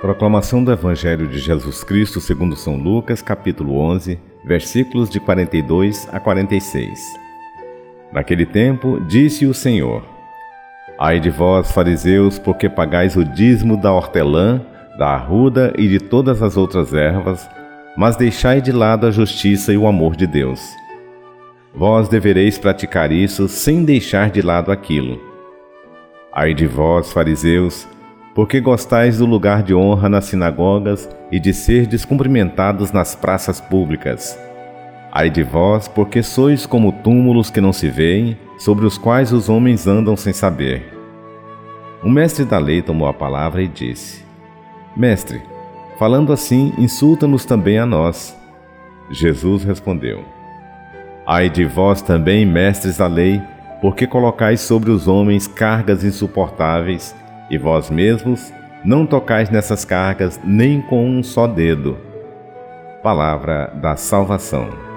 Proclamação do Evangelho de Jesus Cristo segundo São Lucas, capítulo 11, versículos de 42 a 46. Naquele tempo, disse o Senhor: Ai de vós, fariseus, porque pagais o dízimo da hortelã, da arruda e de todas as outras ervas, mas deixai de lado a justiça e o amor de Deus. Vós devereis praticar isso sem deixar de lado aquilo. Ai de vós, fariseus, porque gostais do lugar de honra nas sinagogas e de ser descumprimentados nas praças públicas. Ai de vós, porque sois como túmulos que não se veem, sobre os quais os homens andam sem saber. O mestre da lei tomou a palavra e disse: Mestre, falando assim, insulta-nos também a nós. Jesus respondeu: Ai de vós também, mestres da lei, porque colocais sobre os homens cargas insuportáveis e vós mesmos não tocais nessas cargas nem com um só dedo. Palavra da salvação.